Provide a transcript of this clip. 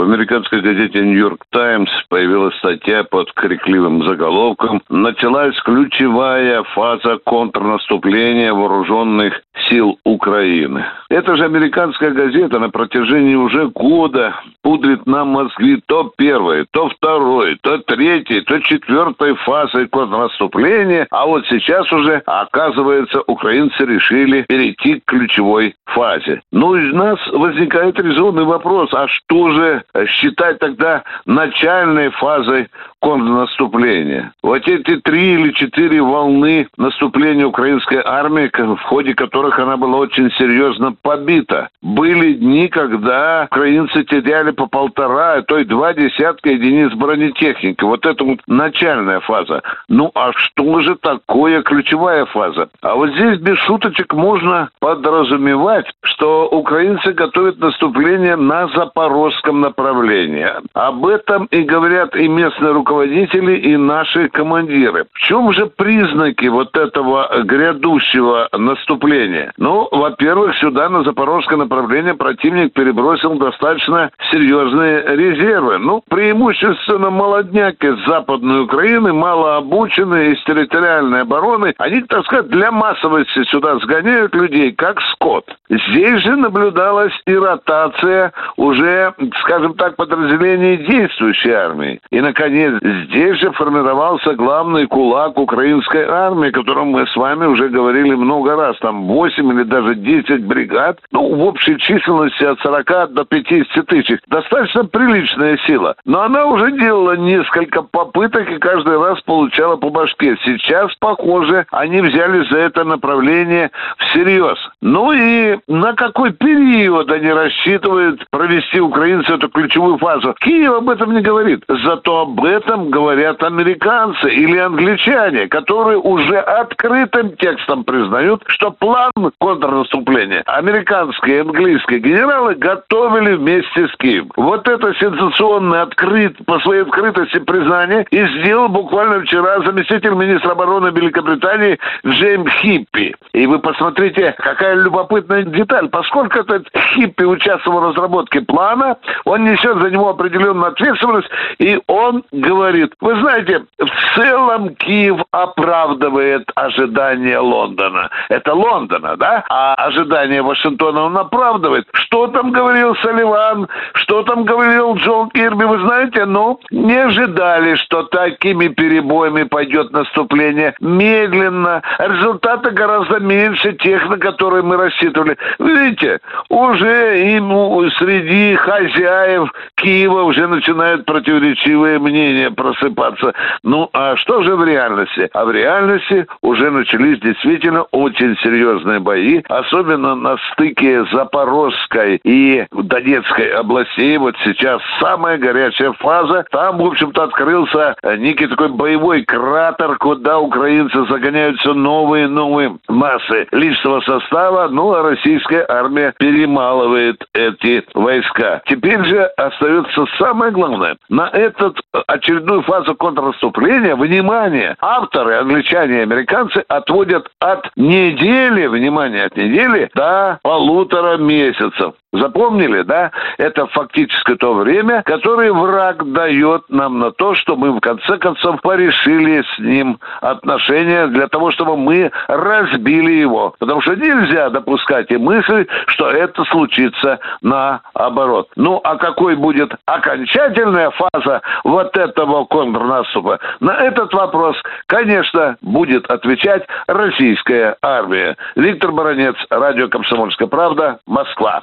В американской газете «Нью-Йорк Таймс» появилась статья под крикливым заголовком «Началась ключевая фаза контрнаступления вооруженных сил Украины». Это же американская газета на протяжении уже года пудрит нам мозги то первой, то второй, то третьей, то четвертой фазой контрнаступления, а вот сейчас уже, оказывается, украинцы решили перейти к ключевой фазе. Ну, из нас возникает резонный вопрос, а что же считать тогда начальной фазой контрнаступления. Вот эти три или четыре волны наступления украинской армии, в ходе которых она была очень серьезно побита. Были дни, когда украинцы теряли по полтора, а то и два десятка единиц бронетехники. Вот это вот начальная фаза. Ну а что же такое ключевая фаза? А вот здесь без шуточек можно подразумевать, что украинцы готовят наступление на запорожском направлении. Об этом и говорят и местные руководители и наши командиры. В чем же признаки вот этого грядущего наступления? Ну, во-первых, сюда на запорожское направление противник перебросил достаточно серьезные резервы. Ну, преимущественно молодняк из Западной Украины, малообученные из территориальной обороны. Они, так сказать, для массовости сюда сгоняют людей, как скот. Здесь же наблюдалась и ротация уже, скажем так, подразделений действующей армии. И, наконец, Здесь же формировался главный кулак украинской армии, о котором мы с вами уже говорили много раз. Там 8 или даже 10 бригад, ну, в общей численности от 40 до 50 тысяч. Достаточно приличная сила. Но она уже делала несколько попыток и каждый раз получала по башке. Сейчас, похоже, они взяли за это направление всерьез. Ну и на какой период они рассчитывают провести украинцы эту ключевую фазу? Киев об этом не говорит. Зато об этом говорят американцы или англичане, которые уже открытым текстом признают, что план контрнаступления американские и английские генералы готовили вместе с Киевом. Вот это сенсационное открыт, по своей открытости признание и сделал буквально вчера заместитель министра обороны Великобритании Джейм Хиппи. И вы посмотрите, какая любопытная деталь. Поскольку этот Хиппи участвовал в разработке плана, он несет за него определенную ответственность, и он говорит, вы знаете, в целом Киев оправдывает ожидания Лондона. Это Лондона, да? А ожидания Вашингтона он оправдывает. Что там говорил Салливан? Что там говорил Джон Кирби? Вы знаете, ну, не ожидали, что такими перебоями пойдет наступление. Медленно. Результаты гораздо меньше тех, на которые мы рассчитывали. Видите, уже ему среди хозяев Киева уже начинают противоречивые мнения просыпаться. Ну, а что же в реальности? А в реальности уже начались действительно очень серьезные бои, особенно на стыке Запорожской и Донецкой областей. Вот сейчас самая горячая фаза. Там, в общем-то, открылся некий такой боевой кратер, куда украинцы загоняют все новые и новые массы личного состава. Ну, а российская армия перемалывает эти войска. Теперь же остается самое главное. На этот очередной очередную фазу контрнаступления, внимание, авторы, англичане и американцы отводят от недели, внимание, от недели до полутора месяцев. Запомнили, да? Это фактически то время, которое враг дает нам на то, что мы в конце концов порешили с ним отношения для того, чтобы мы разбили его. Потому что нельзя допускать и мысль, что это случится наоборот. Ну, а какой будет окончательная фаза вот этого контрнаступа? На этот вопрос, конечно, будет отвечать российская армия. Виктор Баранец, Радио «Комсомольская правда», Москва.